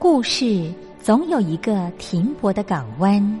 故事总有一个停泊的港湾。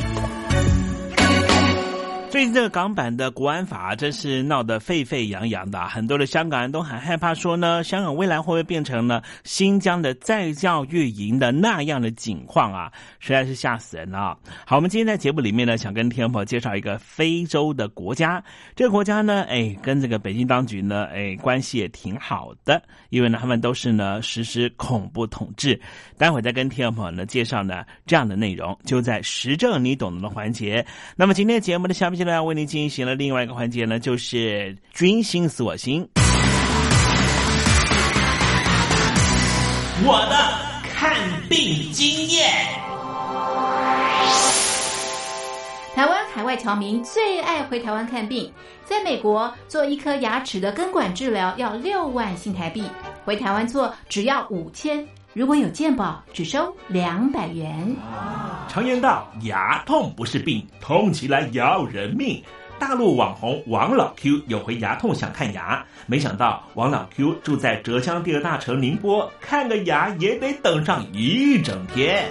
最近这个港版的国安法真是闹得沸沸扬扬的，很多的香港人都很害怕，说呢，香港未来会不会变成了新疆的再教育营的那样的景况啊？实在是吓死人了。好，我们今天在节目里面呢，想跟听众朋友介绍一个非洲的国家，这个国家呢，哎，跟这个北京当局呢，哎，关系也挺好的，因为呢，他们都是呢实施恐怖统治。待会再跟听众朋友呢介绍呢这样的内容，就在时政你懂得的环节。那么今天节目的下面。现在要为您进行了另外一个环节呢，就是军心死我心。我的看病经验。台湾海外侨民最爱回台湾看病，在美国做一颗牙齿的根管治疗要六万新台币，回台湾做只要五千。如果有健保，只收两百元。常言道，牙痛不是病，痛起来要人命。大陆网红王老 Q 有回牙痛想看牙，没想到王老 Q 住在浙江第二大城宁波，看个牙也得等上一整天。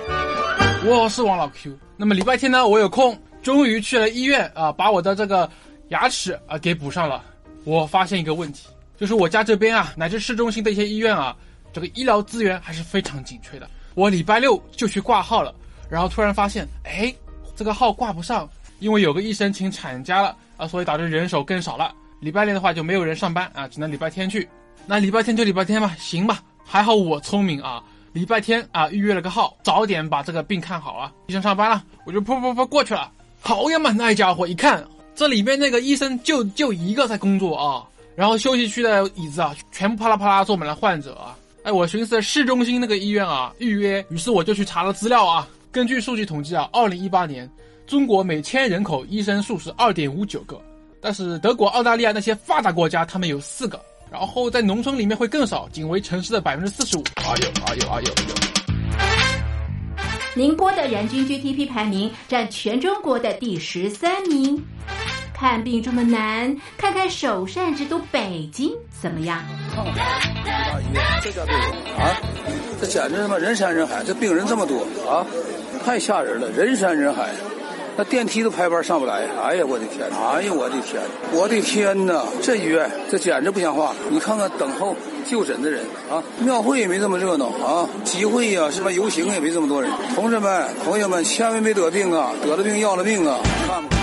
我是王老 Q，那么礼拜天呢，我有空，终于去了医院啊，把我的这个牙齿啊给补上了。我发现一个问题，就是我家这边啊，乃至市中心的一些医院啊。这个医疗资源还是非常紧缺的。我礼拜六就去挂号了，然后突然发现，哎，这个号挂不上，因为有个医生请产假了啊，所以导致人手更少了。礼拜六的话就没有人上班啊，只能礼拜天去。那礼拜天就礼拜天吧，行吧。还好我聪明啊，礼拜天啊预约了个号，早点把这个病看好啊。医生上班了，我就噗噗噗过去了。好呀嘛，那家伙一看，这里面那个医生就就一个在工作啊，然后休息区的椅子啊，全部啪啦啪啦坐满了患者啊。哎，我寻思市中心那个医院啊，预约，于是我就去查了资料啊。根据数据统计啊，二零一八年中国每千人口医生数是二点五九个，但是德国、澳大利亚那些发达国家他们有四个，然后在农村里面会更少，仅为城市的百分之四十五。哎呦，哎呦，哎呦！宁波的人均 GDP 排名占全中国的第十三名。看病这么难，看看首善之都北京怎么样？这家病啊，这简直他妈人山人海，这病人这么多啊，太吓人了，人山人海，那电梯都排班上不来。哎呀，我的天！哎呀，我的天！我的天哪！这医院这简直不像话。你看看等候就诊的人啊，庙会也没这么热闹啊，集会呀，什么游行也没这么多人。同志们、朋友们，千万别得病啊！得了病要了命啊！看吧。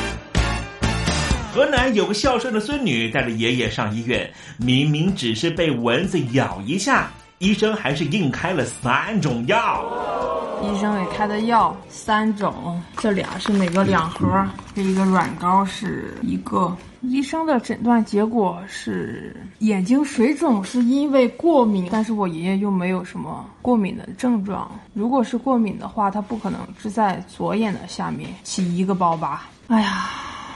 河南有个孝顺的孙女带着爷爷上医院，明明只是被蚊子咬一下，医生还是硬开了三种药。医生给开的药三种，这俩是每个两盒，这一个软膏是一个。医生的诊断结果是眼睛水肿是因为过敏，但是我爷爷又没有什么过敏的症状。如果是过敏的话，他不可能只在左眼的下面起一个包吧。哎呀。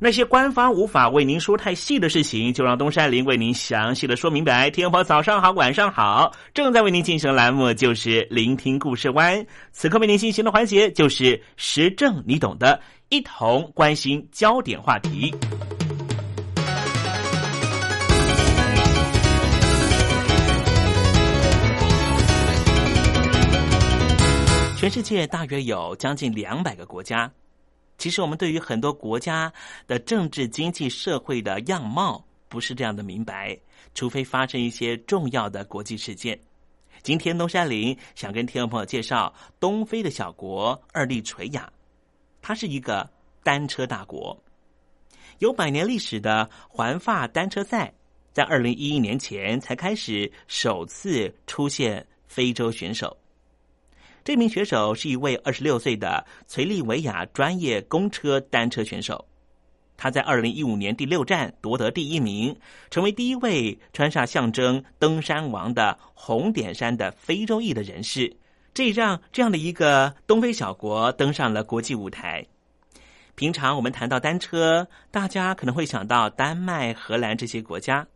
那些官方无法为您说太细的事情，就让东山林为您详细的说明白。天婆早上好，晚上好，正在为您进行的栏目就是聆听故事湾。此刻为您进行的环节就是时政，你懂的，一同关心焦点话题。全世界大约有将近两百个国家。其实我们对于很多国家的政治、经济、社会的样貌不是这样的明白，除非发生一些重要的国际事件。今天东山林想跟听众朋友介绍东非的小国二利垂亚，它是一个单车大国。有百年历史的环法单车赛，在二零一一年前才开始首次出现非洲选手。这名选手是一位二十六岁的崔利维亚专业公车单车选手。他在二零一五年第六站夺得第一名，成为第一位穿上象征登山王的红点衫的非洲裔的人士。这让这样的一个东非小国登上了国际舞台。平常我们谈到单车，大家可能会想到丹麦、荷兰这些国家，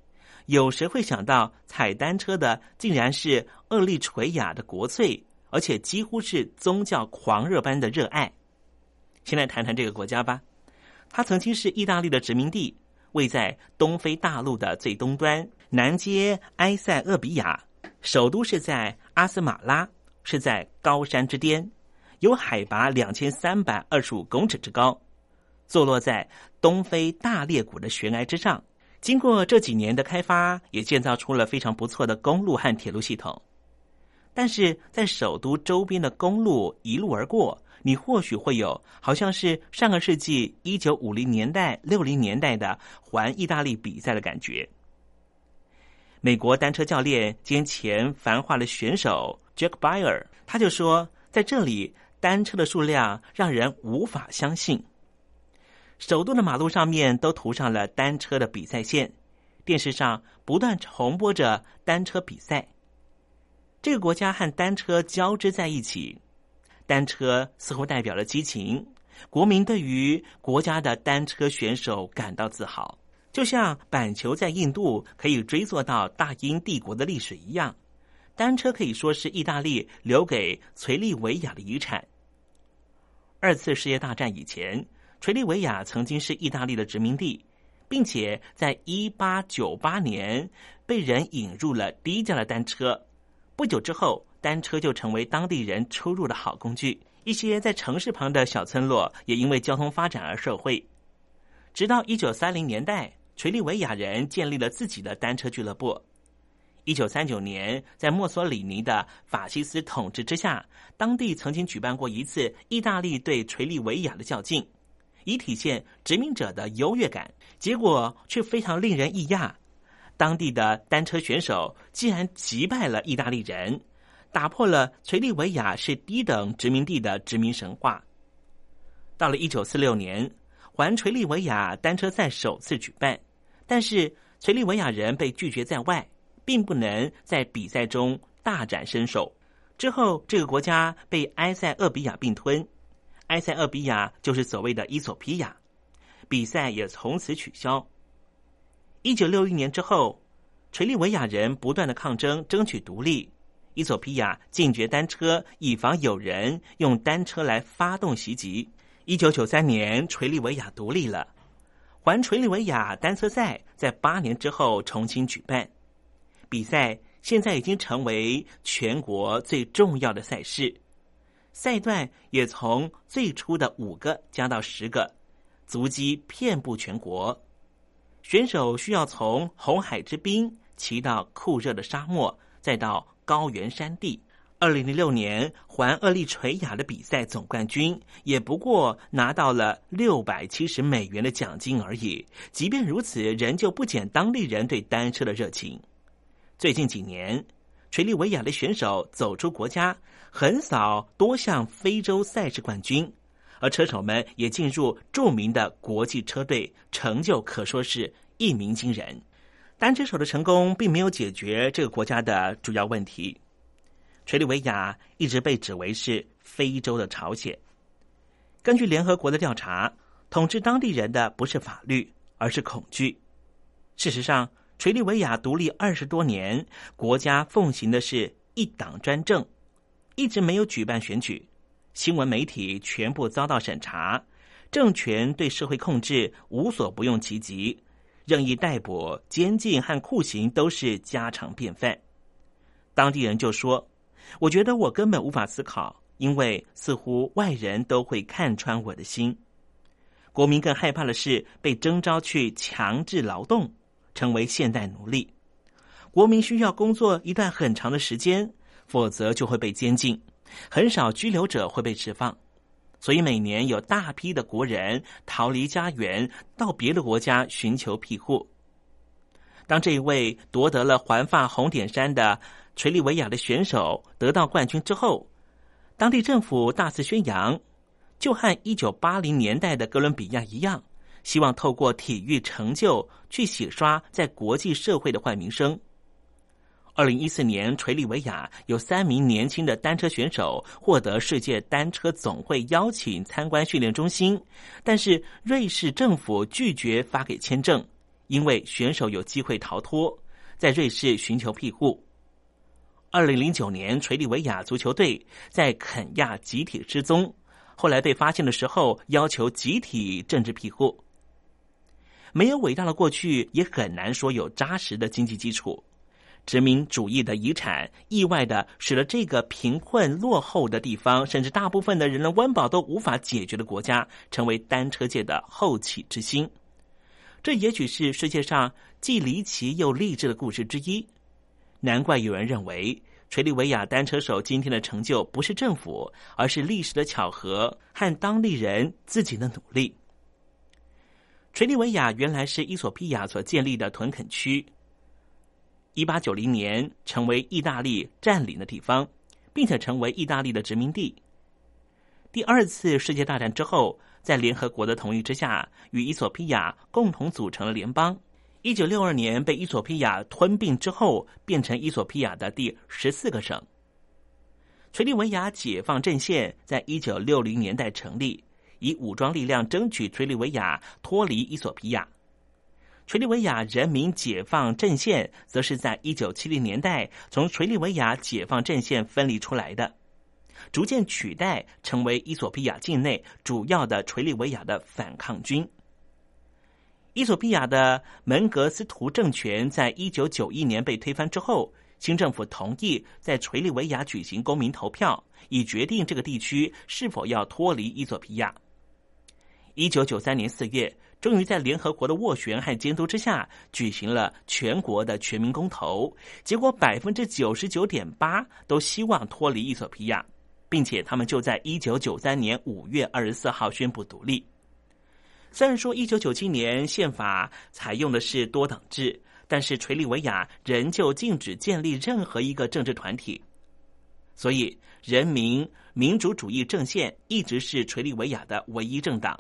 有谁会想到踩单车的竟然是厄立垂亚的国粹，而且几乎是宗教狂热般的热爱？先来谈谈这个国家吧。它曾经是意大利的殖民地，位在东非大陆的最东端，南接埃塞俄比亚，首都是在阿斯马拉，是在高山之巅，有海拔两千三百二十五公尺之高，坐落在东非大裂谷的悬崖之上。经过这几年的开发，也建造出了非常不错的公路和铁路系统，但是在首都周边的公路一路而过。你或许会有好像是上个世纪一九五零年代、六零年代的环意大利比赛的感觉。美国单车教练兼前繁华的选手 Jack Byer，他就说，在这里单车的数量让人无法相信。首都的马路上面都涂上了单车的比赛线，电视上不断重播着单车比赛。这个国家和单车交织在一起。单车似乎代表了激情，国民对于国家的单车选手感到自豪，就像板球在印度可以追溯到大英帝国的历史一样。单车可以说是意大利留给垂利维亚的遗产。二次世界大战以前，垂利维亚曾经是意大利的殖民地，并且在一八九八年被人引入了低价的单车。不久之后。单车就成为当地人出入的好工具。一些在城市旁的小村落也因为交通发展而受惠。直到一九三零年代，垂利维亚人建立了自己的单车俱乐部。一九三九年，在墨索里尼的法西斯统治之下，当地曾经举办过一次意大利对垂利维亚的较劲，以体现殖民者的优越感。结果却非常令人异讶，当地的单车选手竟然击败了意大利人。打破了垂利维亚是低等殖民地的殖民神话。到了一九四六年，环垂利维亚单车赛首次举办，但是垂利维亚人被拒绝在外，并不能在比赛中大展身手。之后，这个国家被埃塞俄比亚并吞，埃塞俄比亚就是所谓的伊索比亚，比赛也从此取消。一九六一年之后，垂利维亚人不断的抗争，争取独立。伊索比亚禁绝单车，以防有人用单车来发动袭击。一九九三年，垂利维亚独立了，环垂利维亚单车赛在八年之后重新举办。比赛现在已经成为全国最重要的赛事，赛段也从最初的五个加到十个，足迹遍布全国。选手需要从红海之滨骑到酷热的沙漠，再到。高原山地，二零零六年环厄立垂亚的比赛总冠军也不过拿到了六百七十美元的奖金而已。即便如此，仍旧不减当地人对单车的热情。最近几年，垂利维亚的选手走出国家，横扫多项非洲赛事冠军，而车手们也进入著名的国际车队，成就可说是一鸣惊人。单车手的成功并没有解决这个国家的主要问题。垂利维亚一直被指为是非洲的朝鲜。根据联合国的调查，统治当地人的不是法律，而是恐惧。事实上，垂利维亚独立二十多年，国家奉行的是一党专政，一直没有举办选举，新闻媒体全部遭到审查，政权对社会控制无所不用其极。任意逮捕、监禁和酷刑都是家常便饭。当地人就说：“我觉得我根本无法思考，因为似乎外人都会看穿我的心。”国民更害怕的是被征召去强制劳动，成为现代奴隶。国民需要工作一段很长的时间，否则就会被监禁。很少拘留者会被释放。所以每年有大批的国人逃离家园，到别的国家寻求庇护。当这一位夺得了环发红点衫的垂利维亚的选手得到冠军之后，当地政府大肆宣扬，就和一九八零年代的哥伦比亚一样，希望透过体育成就去洗刷在国际社会的坏名声。二零一四年，垂利维亚有三名年轻的单车选手获得世界单车总会邀请参观训练中心，但是瑞士政府拒绝发给签证，因为选手有机会逃脱，在瑞士寻求庇护。二零零九年，垂利维亚足球队在肯亚集体失踪，后来被发现的时候，要求集体政治庇护。没有伟大的过去，也很难说有扎实的经济基础。殖民主义的遗产，意外的使得这个贫困落后的地方，甚至大部分的人的温饱都无法解决的国家，成为单车界的后起之星。这也许是世界上既离奇又励志的故事之一。难怪有人认为，垂利维亚单车手今天的成就不是政府，而是历史的巧合和当地人自己的努力。垂利维亚原来是伊索比亚所建立的屯垦区。一八九零年成为意大利占领的地方，并且成为意大利的殖民地。第二次世界大战之后，在联合国的同意之下，与伊索比亚共同组成了联邦。一九六二年被伊索比亚吞并之后，变成伊索比亚的第十四个省。垂利维亚解放阵线在一九六零年代成立，以武装力量争取垂利维亚脱离伊索比亚。垂利维亚人民解放阵线则是在一九七零年代从垂利维亚解放阵线分离出来的，逐渐取代成为伊索比亚境内主要的垂利维亚的反抗军。伊索比亚的门格斯图政权在一九九一年被推翻之后，新政府同意在垂利维亚举行公民投票，以决定这个地区是否要脱离伊索比亚。一九九三年四月。终于在联合国的斡旋和监督之下，举行了全国的全民公投。结果百分之九十九点八都希望脱离伊索比亚，并且他们就在一九九三年五月二十四号宣布独立。虽然说一九九七年宪法采用的是多党制，但是垂利维亚仍旧禁止建立任何一个政治团体，所以人民民主主义阵线一直是垂利维亚的唯一政党。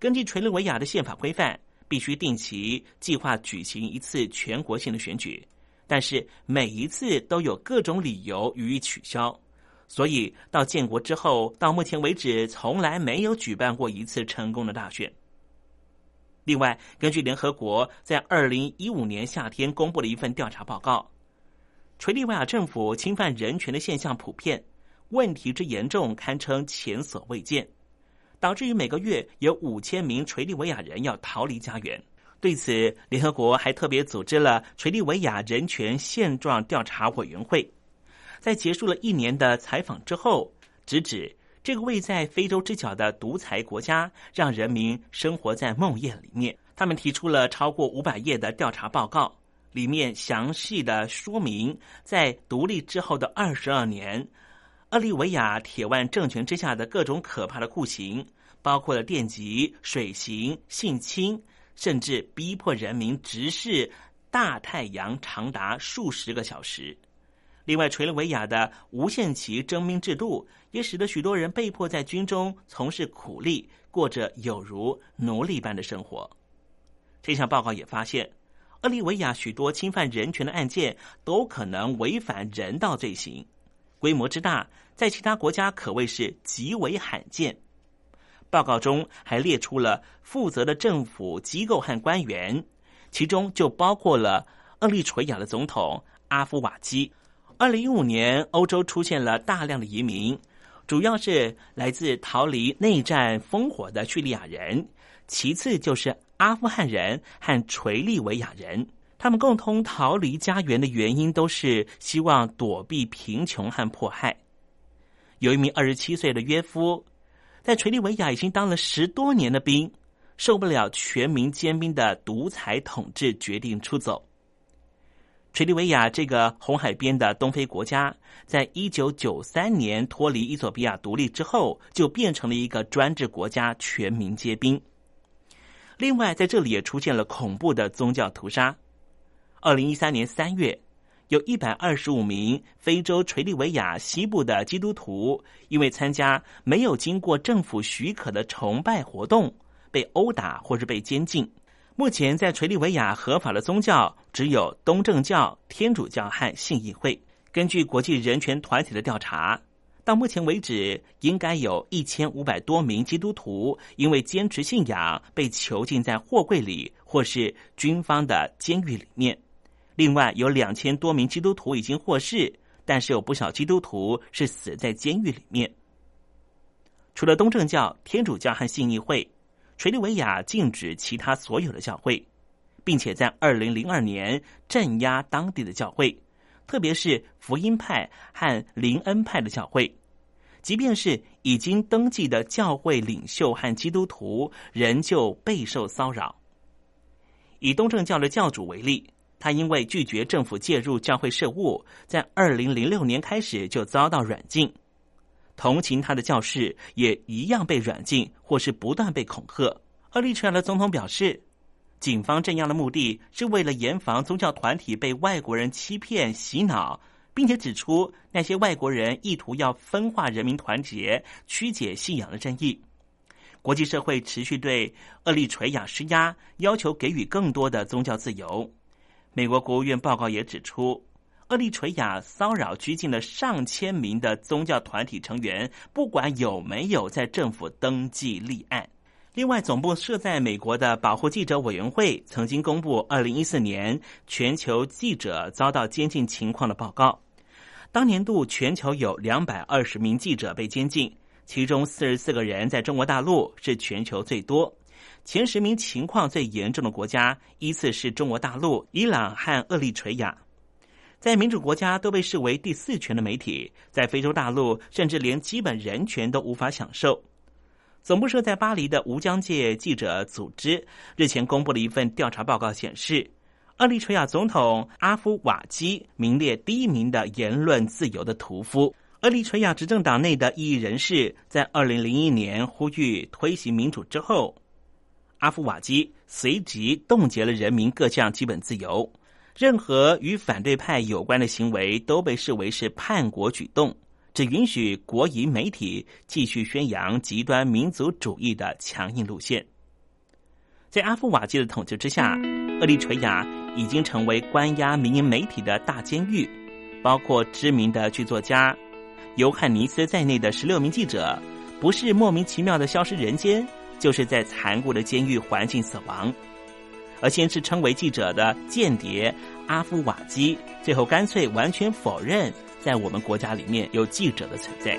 根据垂利维亚的宪法规范，必须定期计划举行一次全国性的选举，但是每一次都有各种理由予以取消，所以到建国之后，到目前为止从来没有举办过一次成功的大选。另外，根据联合国在二零一五年夏天公布的一份调查报告，垂利维亚政府侵犯人权的现象普遍，问题之严重堪称前所未见。导致于每个月有五千名垂利维亚人要逃离家园。对此，联合国还特别组织了垂利维亚人权现状调查委员会，在结束了一年的采访之后，直指这个位在非洲之角的独裁国家，让人民生活在梦魇里面。他们提出了超过五百页的调查报告，里面详细的说明在独立之后的二十二年。厄利维亚铁腕政权之下的各种可怕的酷刑，包括了电击、水刑、性侵，甚至逼迫人民直视大太阳长达数十个小时。另外，垂了维亚的无限期征兵制度，也使得许多人被迫在军中从事苦力，过着有如奴隶般的生活。这项报告也发现，厄利维亚许多侵犯人权的案件，都可能违反人道罪行。规模之大，在其他国家可谓是极为罕见。报告中还列出了负责的政府机构和官员，其中就包括了厄立垂亚的总统阿夫瓦基。二零一五年，欧洲出现了大量的移民，主要是来自逃离内战烽火的叙利亚人，其次就是阿富汗人和垂利维亚人。他们共同逃离家园的原因，都是希望躲避贫穷和迫害。有一名二十七岁的约夫，在垂利维亚已经当了十多年的兵，受不了全民兼兵的独裁统治，决定出走。垂利维亚这个红海边的东非国家，在一九九三年脱离伊索比亚独立之后，就变成了一个专制国家，全民皆兵。另外，在这里也出现了恐怖的宗教屠杀。二零一三年三月，有一百二十五名非洲垂利维亚西部的基督徒，因为参加没有经过政府许可的崇拜活动，被殴打或是被监禁。目前在垂利维亚合法的宗教只有东正教、天主教和信义会。根据国际人权团体的调查，到目前为止，应该有一千五百多名基督徒因为坚持信仰被囚禁在货柜里或是军方的监狱里面。另外，有两千多名基督徒已经获释，但是有不少基督徒是死在监狱里面。除了东正教、天主教和信义会。垂利维亚禁止其他所有的教会，并且在二零零二年镇压当地的教会，特别是福音派和林恩派的教会。即便是已经登记的教会领袖和基督徒，仍旧备受骚扰。以东正教的教主为例，他因为拒绝政府介入教会事务，在二零零六年开始就遭到软禁。同情他的教士也一样被软禁，或是不断被恐吓。厄立垂亚的总统表示，警方镇压的目的是为了严防宗教团体被外国人欺骗洗脑，并且指出那些外国人意图要分化人民团结、曲解信仰的争议。国际社会持续对厄立垂亚施压，要求给予更多的宗教自由。美国国务院报告也指出。厄立垂亚骚扰拘禁了上千名的宗教团体成员，不管有没有在政府登记立案。另外，总部设在美国的保护记者委员会曾经公布二零一四年全球记者遭到监禁情况的报告。当年度全球有两百二十名记者被监禁，其中四十四个人在中国大陆是全球最多。前十名情况最严重的国家依次是中国大陆、伊朗和厄立垂亚。在民主国家都被视为第四权的媒体，在非洲大陆甚至连基本人权都无法享受。总部设在巴黎的无疆界记者组织日前公布了一份调查报告，显示，厄立垂亚总统阿夫瓦基名列第一名的言论自由的屠夫。厄立垂亚执政党内的异议人士在二零零一年呼吁推行民主之后，阿夫瓦基随即冻结了人民各项基本自由。任何与反对派有关的行为都被视为是叛国举动，只允许国营媒体继续宣扬极端民族主义的强硬路线。在阿夫瓦基的统治之下，厄立垂亚已经成为关押民营媒体的大监狱，包括知名的剧作家尤汉尼斯在内的十六名记者，不是莫名其妙的消失人间，就是在残酷的监狱环境死亡。而先是称为记者的间谍阿夫瓦基，最后干脆完全否认在我们国家里面有记者的存在。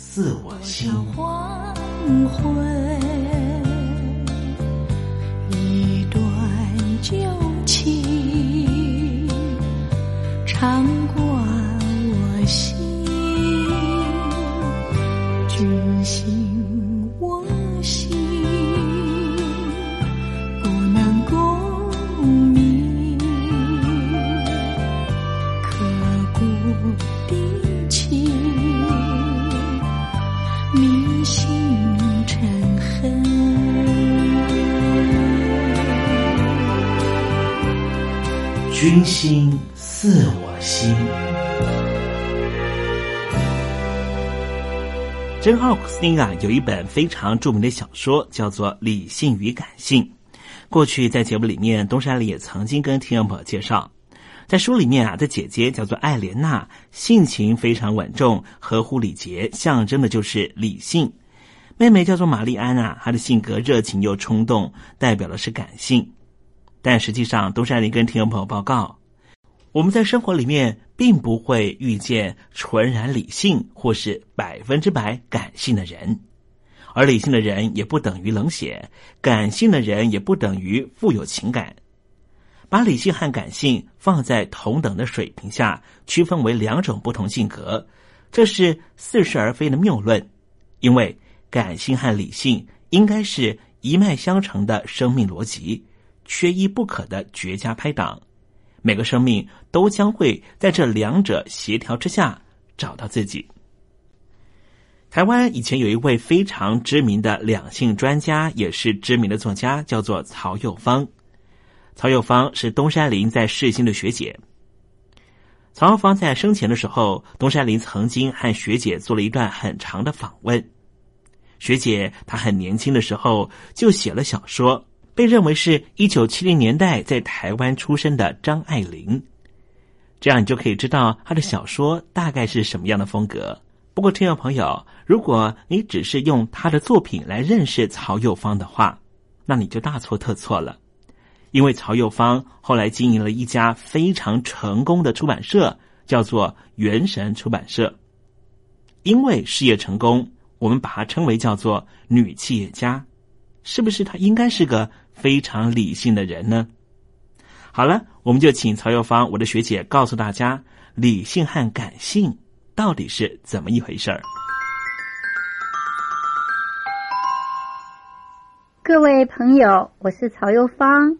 自我心。黄昏君心似我心。珍·奥斯汀啊，有一本非常著名的小说，叫做《理性与感性》。过去在节目里面，东山里也曾经跟听众朋友介绍，在书里面啊，的姐姐叫做艾莲娜，性情非常稳重，合乎礼节，象征的就是理性。妹妹叫做玛丽安啊，她的性格热情又冲动，代表的是感性。但实际上，东山林跟听众朋友报告，我们在生活里面并不会遇见纯然理性或是百分之百感性的人。而理性的人也不等于冷血，感性的人也不等于富有情感。把理性和感性放在同等的水平下，区分为两种不同性格，这是似是而非的谬论。因为感性和理性应该是一脉相承的生命逻辑，缺一不可的绝佳拍档。每个生命都将会在这两者协调之下找到自己。台湾以前有一位非常知名的两性专家，也是知名的作家，叫做曹幼芳。曹幼芳是东山林在世新的学姐。曹幼芳在生前的时候，东山林曾经和学姐做了一段很长的访问。学姐她很年轻的时候就写了小说，被认为是一九七零年代在台湾出生的张爱玲。这样你就可以知道她的小说大概是什么样的风格。不过，听众朋友，如果你只是用他的作品来认识曹幼芳的话，那你就大错特错了。因为曹幼芳后来经营了一家非常成功的出版社，叫做元神出版社。因为事业成功，我们把它称为叫做女企业家。是不是她应该是个非常理性的人呢？好了，我们就请曹幼芳，我的学姐，告诉大家理性和感性。到底是怎么一回事儿？各位朋友，我是曹幼芳，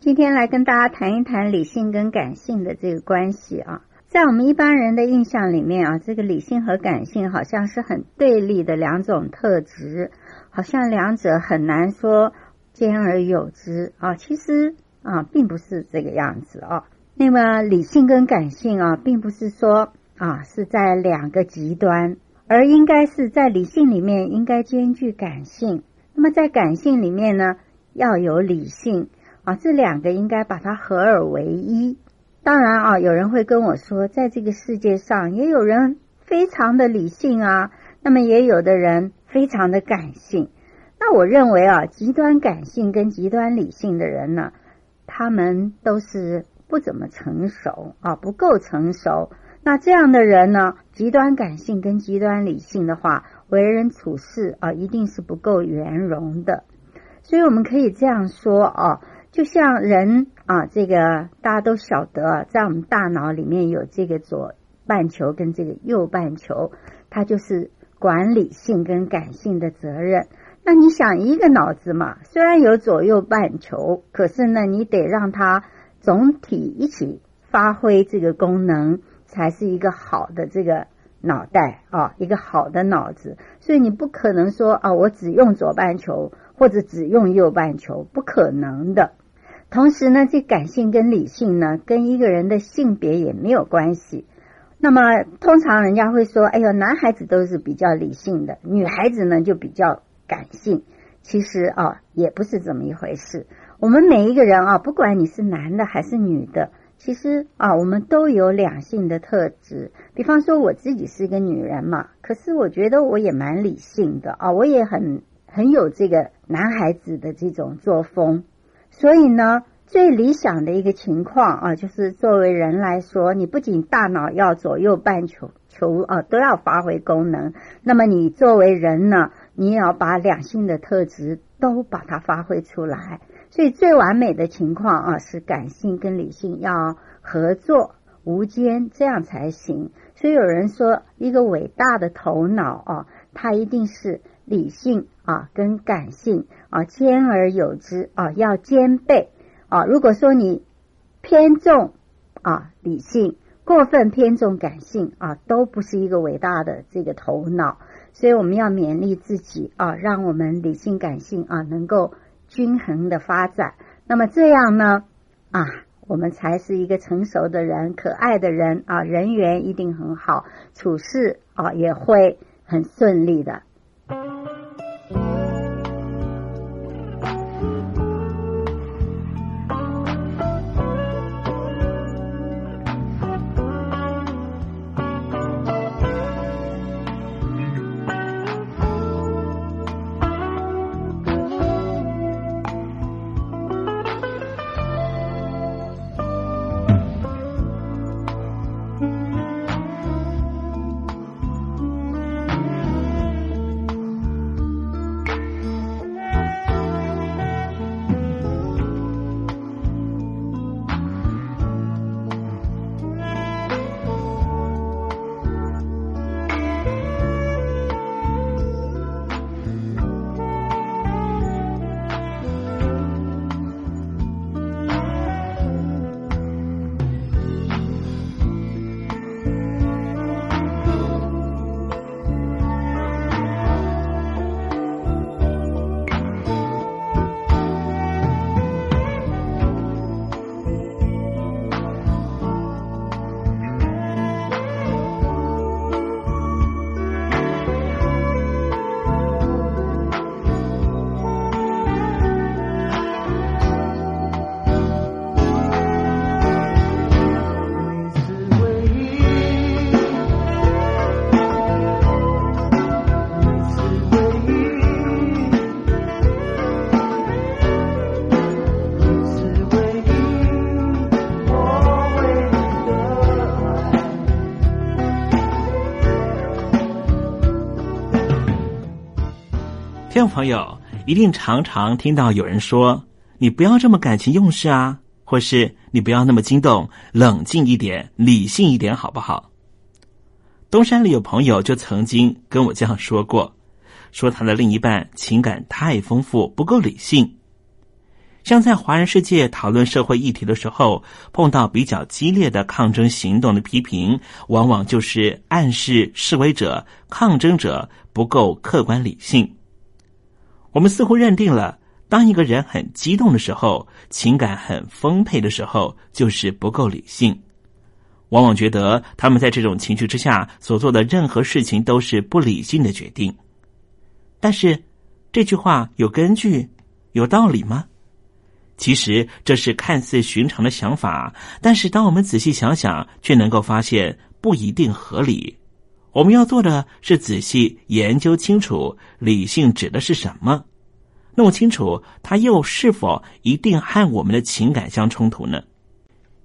今天来跟大家谈一谈理性跟感性的这个关系啊。在我们一般人的印象里面啊，这个理性和感性好像是很对立的两种特质，好像两者很难说兼而有之啊。其实啊，并不是这个样子啊。那么理性跟感性啊，并不是说。啊，是在两个极端，而应该是在理性里面应该兼具感性。那么在感性里面呢，要有理性啊，这两个应该把它合二为一。当然啊，有人会跟我说，在这个世界上也有人非常的理性啊，那么也有的人非常的感性。那我认为啊，极端感性跟极端理性的人呢，他们都是不怎么成熟啊，不够成熟。那这样的人呢，极端感性跟极端理性的话，为人处事啊，一定是不够圆融的。所以我们可以这样说啊，就像人啊，这个大家都晓得，在我们大脑里面有这个左半球跟这个右半球，它就是管理性跟感性的责任。那你想一个脑子嘛，虽然有左右半球，可是呢，你得让它总体一起发挥这个功能。才是一个好的这个脑袋啊，一个好的脑子。所以你不可能说啊，我只用左半球或者只用右半球，不可能的。同时呢，这感性跟理性呢，跟一个人的性别也没有关系。那么通常人家会说，哎呦，男孩子都是比较理性的，女孩子呢就比较感性。其实啊，也不是这么一回事。我们每一个人啊，不管你是男的还是女的。其实啊，我们都有两性的特质。比方说，我自己是一个女人嘛，可是我觉得我也蛮理性的啊，我也很很有这个男孩子的这种作风。所以呢，最理想的一个情况啊，就是作为人来说，你不仅大脑要左右半球球啊都要发挥功能，那么你作为人呢，你也要把两性的特质都把它发挥出来。所以最完美的情况啊，是感性跟理性要合作无间，这样才行。所以有人说，一个伟大的头脑啊，它一定是理性啊跟感性啊兼而有之啊，要兼备啊。如果说你偏重啊理性，过分偏重感性啊，都不是一个伟大的这个头脑。所以我们要勉励自己啊，让我们理性感性啊能够。均衡的发展，那么这样呢？啊，我们才是一个成熟的人，可爱的人啊，人缘一定很好，处事啊也会很顺利的。朋友一定常常听到有人说：“你不要这么感情用事啊，或是你不要那么激动，冷静一点，理性一点，好不好？”东山里有朋友就曾经跟我这样说过，说他的另一半情感太丰富，不够理性。像在华人世界讨论社会议题的时候，碰到比较激烈的抗争行动的批评，往往就是暗示示威者、抗争者不够客观理性。我们似乎认定了，当一个人很激动的时候，情感很丰沛的时候，就是不够理性。往往觉得他们在这种情绪之下所做的任何事情都是不理性的决定。但是，这句话有根据、有道理吗？其实这是看似寻常的想法，但是当我们仔细想想，却能够发现不一定合理。我们要做的是仔细研究清楚，理性指的是什么？弄清楚它又是否一定和我们的情感相冲突呢？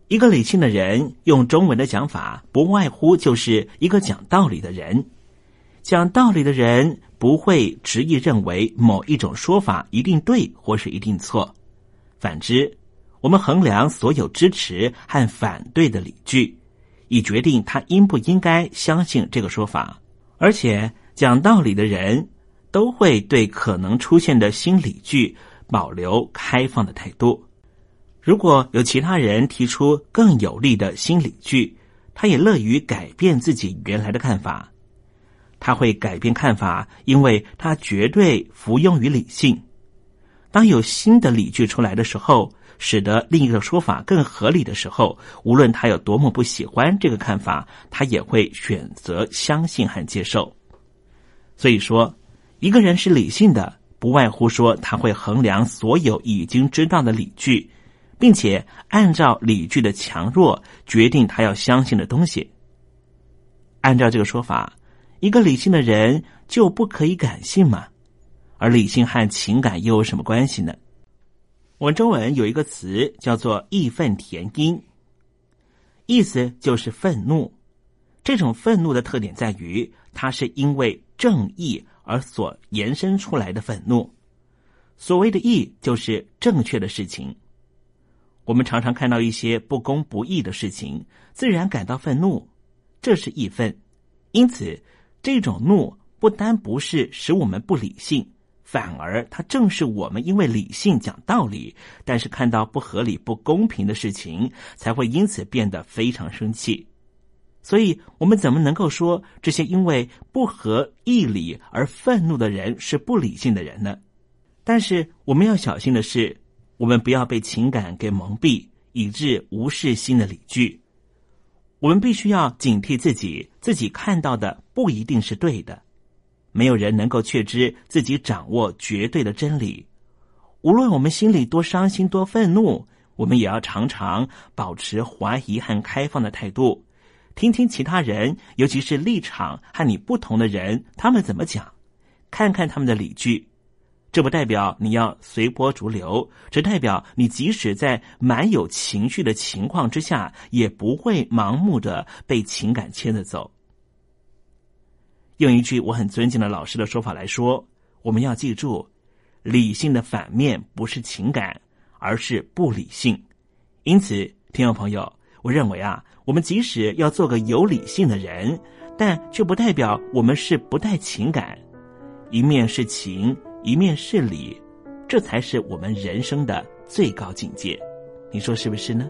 一个理性的人，用中文的讲法，不外乎就是一个讲道理的人。讲道理的人不会执意认为某一种说法一定对或是一定错。反之，我们衡量所有支持和反对的理据，以决定他应不应该相信这个说法。而且，讲道理的人都会对可能出现的新理据保留开放的态度。如果有其他人提出更有利的新理据，他也乐于改变自己原来的看法。他会改变看法，因为他绝对服用于理性。当有新的理据出来的时候，使得另一个说法更合理的时候，无论他有多么不喜欢这个看法，他也会选择相信和接受。所以说，一个人是理性的，不外乎说他会衡量所有已经知道的理据，并且按照理据的强弱决定他要相信的东西。按照这个说法，一个理性的人就不可以感性吗？而理性和情感又有什么关系呢？我们中文有一个词叫做“义愤填膺”，意思就是愤怒。这种愤怒的特点在于，它是因为正义而所延伸出来的愤怒。所谓的义，就是正确的事情。我们常常看到一些不公不义的事情，自然感到愤怒，这是义愤。因此，这种怒不单不是使我们不理性。反而，它正是我们因为理性讲道理，但是看到不合理、不公平的事情，才会因此变得非常生气。所以，我们怎么能够说这些因为不合义理而愤怒的人是不理性的人呢？但是，我们要小心的是，我们不要被情感给蒙蔽，以致无视新的理据。我们必须要警惕自己，自己看到的不一定是对的。没有人能够确知自己掌握绝对的真理。无论我们心里多伤心、多愤怒，我们也要常常保持怀疑和开放的态度，听听其他人，尤其是立场和你不同的人，他们怎么讲，看看他们的理据。这不代表你要随波逐流，只代表你即使在满有情绪的情况之下，也不会盲目的被情感牵着走。用一句我很尊敬的老师的说法来说，我们要记住，理性的反面不是情感，而是不理性。因此，听众朋友，我认为啊，我们即使要做个有理性的人，但却不代表我们是不带情感。一面是情，一面是理，这才是我们人生的最高境界。你说是不是呢？